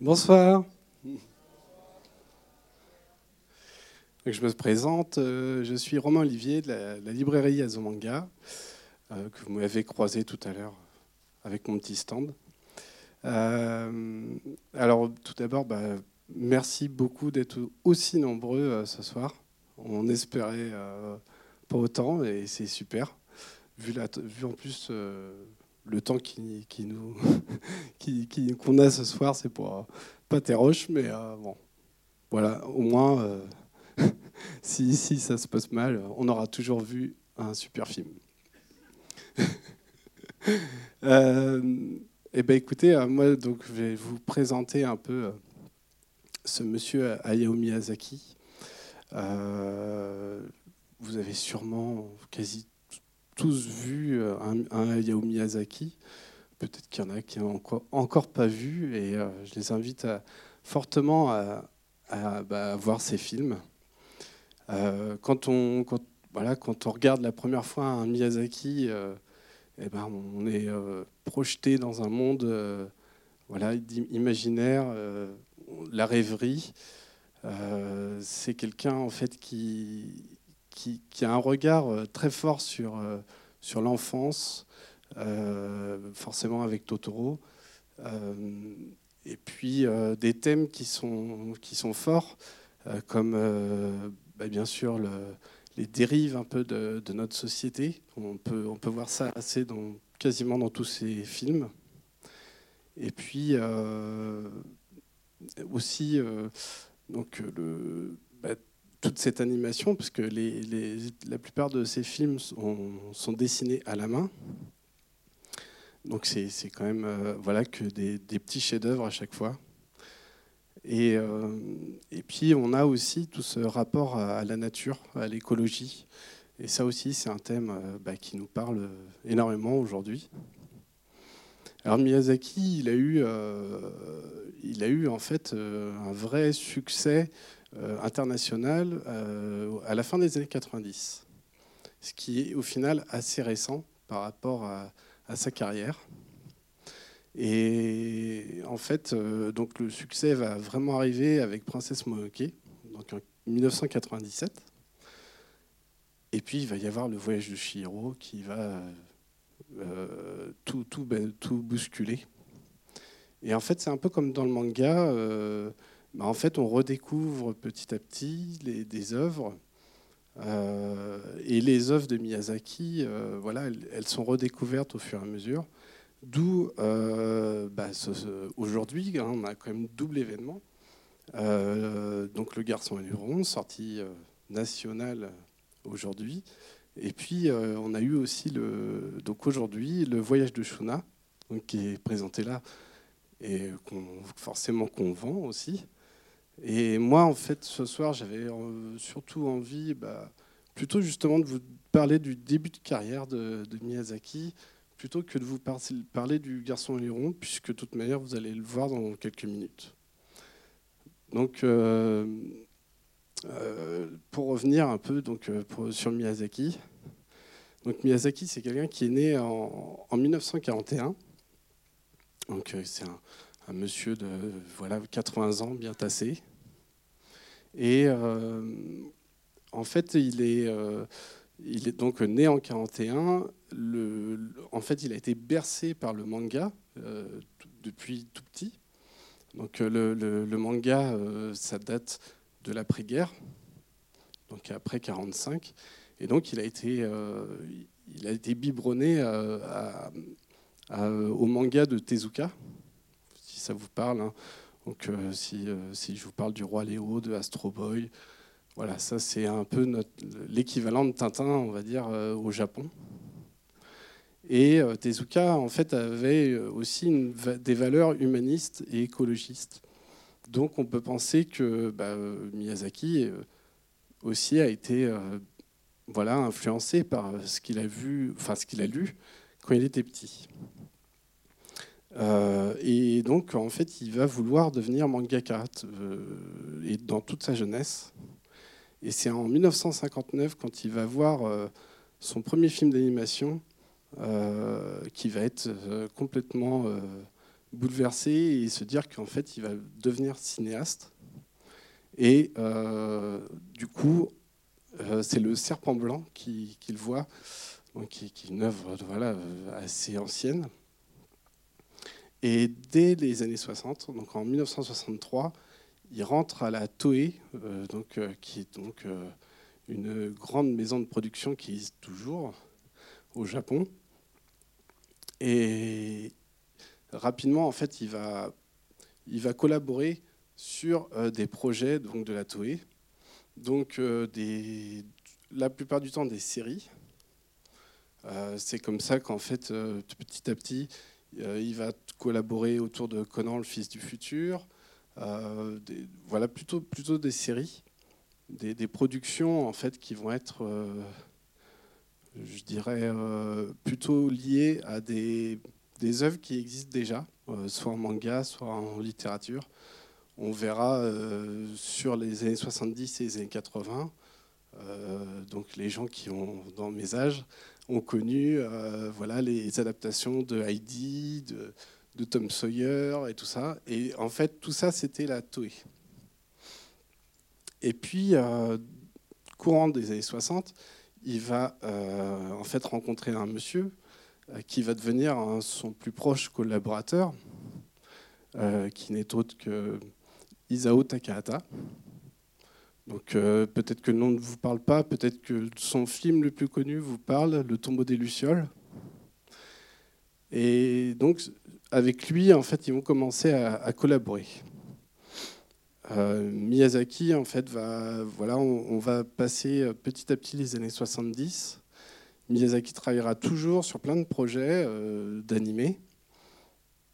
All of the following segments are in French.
Bonsoir. je me présente, euh, je suis Romain Olivier de la, librairie Azomanga, euh, que vous m'avez croisé tout à l'heure avec mon petit stand. Euh, alors tout d'abord, bah, merci beaucoup d'être aussi nombreux ce soir. On espérait pas autant et c'est super. Vu, vu en plus le temps qui, qu'on a ce soir, c'est pour pas roches, mais bon, voilà, au moins si, si ça se passe mal, on aura toujours vu un super film. euh, eh ben écoutez, euh, moi donc je vais vous présenter un peu euh, ce monsieur Hayao Miyazaki. Euh, vous avez sûrement quasi tous vu un, Hayao Miyazaki. Peut-être qu'il y en a qui n'ont encore, pas vu et je les invite fortement à, bah, voir ces films. Euh, quand, on, voilà, quand on regarde la première fois un Miyazaki, euh, eh ben, on est euh, projeté dans un monde voilà, imaginaire, la rêverie. c'est quelqu'un en fait qui, qui, a un regard très fort sur, sur l'enfance, forcément avec Totoro. et puis des thèmes qui sont, qui sont forts, comme bah, bien sûr les dérives un peu de, notre société. On peut, on peut voir ça assez dans, quasiment dans tous ces films. Et puis euh, aussi euh, donc le, toute cette animation, parce que la plupart de ces films sont, dessinés à la main. Donc c'est quand même euh, voilà que des, petits chefs-d'œuvre à chaque fois. Et, euh, et, puis on a aussi tout ce rapport à, la nature, à l'écologie. Et ça aussi, c'est un thème euh, bah, qui nous parle énormément aujourd'hui. Alors Miyazaki, il a eu en fait un vrai succès international à la fin des années 90, ce qui est au final assez récent par rapport à, sa carrière. Et en fait, euh, donc le succès va vraiment arriver avec Princesse Mononoke, donc en 1997. Et puis il va y avoir le voyage de Chihiro qui va euh, tout, tout, ben, tout, bousculer. Et en fait, c'est un peu comme dans le manga. Euh, bah, en fait, on redécouvre petit à petit les, des œuvres. et les œuvres de Miyazaki, voilà, elles, sont redécouvertes au fur et à mesure. D'où euh, bah, aujourd'hui, hein, on a quand même double événement. Euh, donc le garçon et l'huron, sortie euh, nationale aujourd'hui. Et puis on a eu aussi le, donc aujourd'hui le voyage de Shuna, qui est présenté là et forcément qu'on vend aussi. Et moi, en fait, ce soir, j'avais surtout envie, bah, plutôt justement de vous parler du début de carrière de, Miyazaki, plutôt que de vous parler du garçon liron, puisque de toute manière, vous allez le voir dans quelques minutes. Donc, euh, euh, pour revenir un peu donc, euh, sur Miyazaki, donc Miyazaki, c'est quelqu'un qui est né en, 1941. Donc, c'est un, un, monsieur de voilà, 80 ans, bien tassé. Et en fait, il est il est donc né en 41. Le, en fait, il a été bercé par le manga euh, depuis tout petit. Donc le, manga, euh, ça date de l'après-guerre, donc après 45. Et donc il a été, euh, il a été biberonné au manga de Tezuka, ça vous parle. Hein. Donc si, si, je vous parle du Roi Léo, de Astro Boy, voilà, ça c'est un peu l'équivalent de Tintin, on va dire, euh, au Japon. Et euh, Tezuka, en fait, avait euh, aussi des valeurs humanistes et écologistes. Donc on peut penser que bah, Miyazaki aussi a été voilà, influencé par ce qu'il a vu, enfin ce qu'il a lu quand il était petit. Et donc, en fait, il va vouloir devenir mangaka et dans toute sa jeunesse. Et c'est en 1959, quand il va voir euh, son premier film d'animation, euh, qui va être euh, complètement bouleversé et se dire qu'en fait, il va devenir cinéaste. Et du coup, c'est le serpent blanc qu'il voit, qui, est une œuvre voilà, assez ancienne. Et dès les années 60, donc en 1963, il rentre à la Toei, donc, qui est donc une grande maison de production qui existe toujours au Japon. Et rapidement, en fait, il va, il va collaborer sur euh, des projets donc, de la Toei. Donc, euh, la plupart du temps, des séries. Euh, c'est comme ça qu'en fait, petit à petit, il va collaborer autour de Conan, le fils du futur. Des, voilà, plutôt, plutôt des séries des, productions en fait qui vont être, euh, je dirais, euh, plutôt liées à des, œuvres qui existent déjà, euh, soit en manga, soit en littérature. On verra sur les années 70 et les années 80, donc les gens qui ont dans mes âges ont connu voilà, les adaptations de Heidi, de, Tom Sawyer et tout ça. Et en fait, tout ça, c'était la Toei. Et puis, euh, courant des années 60, il va euh, en fait rencontrer un monsieur euh, qui va devenir son plus proche collaborateur, qui n'est autre que Isao Takahata. Donc peut-être que le nom ne vous parle pas, peut-être que son film le plus connu vous parle, Le tombeau des Lucioles. Et donc avec lui, en fait, ils vont commencer à collaborer. Euh, Miyazaki, en fait, va, voilà, on, va passer euh, petit à petit les années 70. Miyazaki travaillera toujours sur plein de projets euh, d'animés.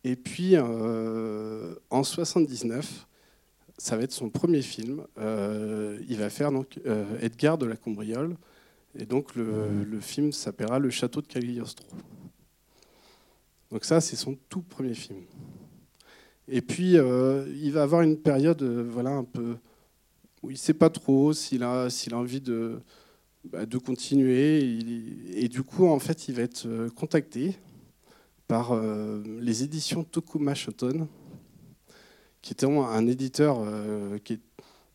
Et puis, en 79, ça va être son premier film. il va faire donc Edgar de la Combriole. Et donc, le, le film s'appellera Le Château de Cagliostro. Donc ça, c'est son tout premier film. Et puis, euh, il va avoir une période euh, voilà, un peu où il ne sait pas trop s'il a, s'il a envie de, bah, de continuer. Et, du coup, en fait, il va être euh, contacté par les éditions Tokuma Shoten, qui était un éditeur qui n'est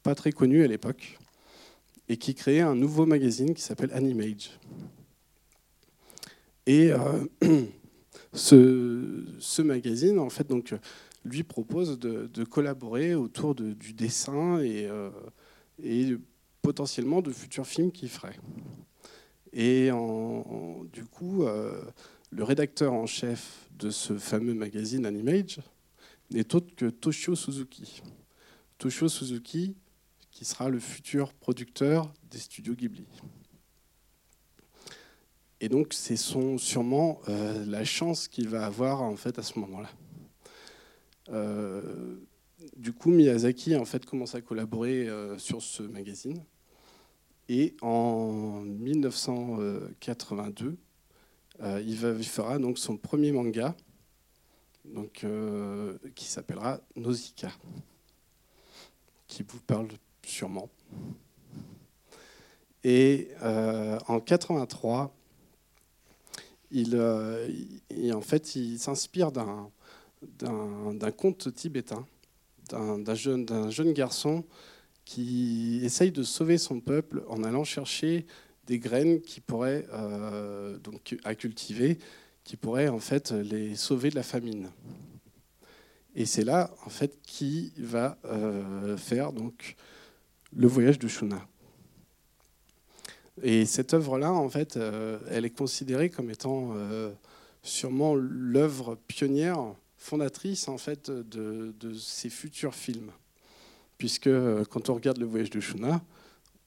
pas très connu à l'époque, et qui créait un nouveau magazine qui s'appelle Animage. Et ce, ce, magazine, en fait, donc, lui propose de, collaborer autour du dessin et, euh, et, potentiellement de futurs films qu'il ferait. Et du coup, euh, le rédacteur en chef de ce fameux magazine Animage n'est autre que Toshio Suzuki. Toshio Suzuki, qui sera le futur producteur des studios Ghibli. Et donc, c'est sûrement euh, la chance qu'il va avoir en fait à ce moment-là. Euh, du coup, Miyazaki en fait commence à collaborer euh, sur ce magazine. Et en 1982, euh, il, va, fera donc son premier manga, donc, qui s'appellera Nausicaa, qui vous parle sûrement. Et en 83, il, fait, il s'inspire d'un d'un conte tibétain, d'un jeune, jeune, garçon qui essaye de sauver son peuple en allant chercher des graines qui pourraient, euh, donc, à cultiver, qui pourraient en fait les sauver de la famine. Et c'est là en fait qui va euh, faire donc le voyage de Shuna. Et cette œuvre-là, en fait, euh, elle est considérée comme étant sûrement l'œuvre pionnière fondatrice en fait de, de, ces futurs films, puisque euh, quand on regarde le voyage de Shuna,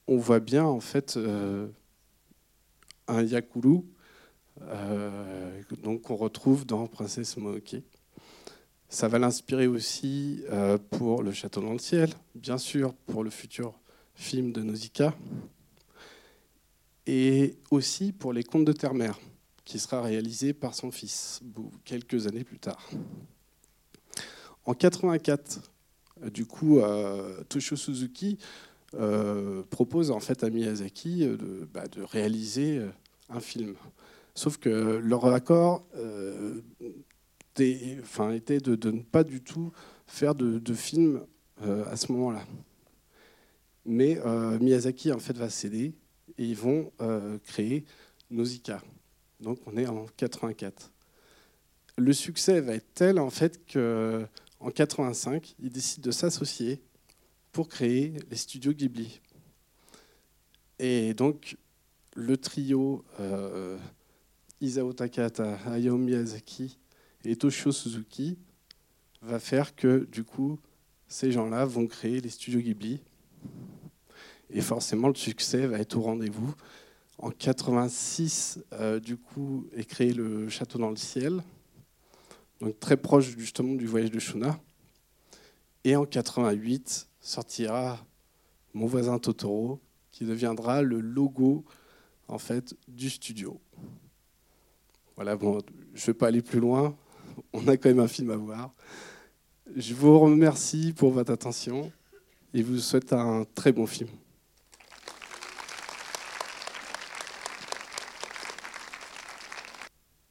on voit bien en fait euh, un yakulu, euh, donc qu'on retrouve dans Princesse Mononoke. Ça va l'inspirer aussi pour Le Château dans le ciel, bien sûr pour le futur film de Nausicaa, et aussi pour Les Contes de Terre-Mère qui sera réalisé par son fils quelques années plus tard. En 84, euh, du coup, euh, Toshio Suzuki euh, propose en fait à Miyazaki bah, de, réaliser un film. Sauf que leur accord enfin, était de, ne pas du tout faire de, de films à ce moment-là. Mais Miyazaki en fait va céder et ils vont créer Nausicaa. Donc on est en 84. Le succès va être tel en fait que en 85, ils décident de s'associer pour créer les studios Ghibli. Et donc le trio euh, Isao Takahata, Hayao Miyazaki et Toshio Suzuki va faire que du coup ces gens-là vont créer les studios Ghibli. Et forcément le succès va être au rendez-vous. En 86, euh, du coup, est créé le Château dans le ciel, donc très proche justement du voyage de Shuna. Et en 88 sortira Mon voisin Totoro, qui deviendra le logo en fait du studio. Voilà, bon, je ne vais pas aller plus loin. On a quand même un film à voir. Je vous remercie pour votre attention et vous souhaite un très bon film.